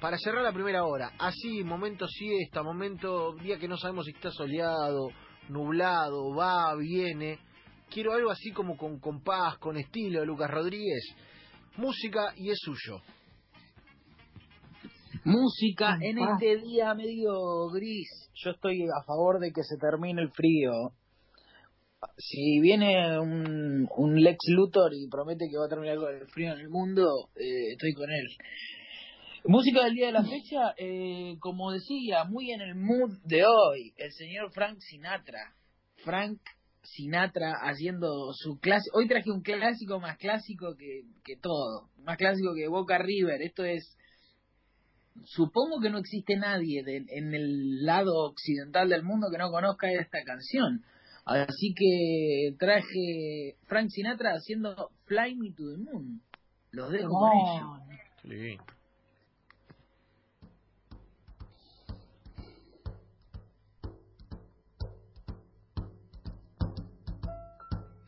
para cerrar la primera hora, así, momento siesta, momento, día que no sabemos si está soleado, nublado, va, viene, quiero algo así como con compás, con estilo de Lucas Rodríguez, música y es suyo. Música en este día medio gris. Yo estoy a favor de que se termine el frío. Si viene un, un Lex Luthor y promete que va a terminar con el frío en el mundo, eh, estoy con él. Música del día de la fecha, eh, como decía, muy en el mood de hoy, el señor Frank Sinatra. Frank Sinatra haciendo su clase. Hoy traje un clásico más clásico que, que todo, más clásico que Boca River. Esto es supongo que no existe nadie en el lado occidental del mundo que no conozca esta canción. Así que traje Frank Sinatra haciendo Fly Me to the Moon. Los dejo con.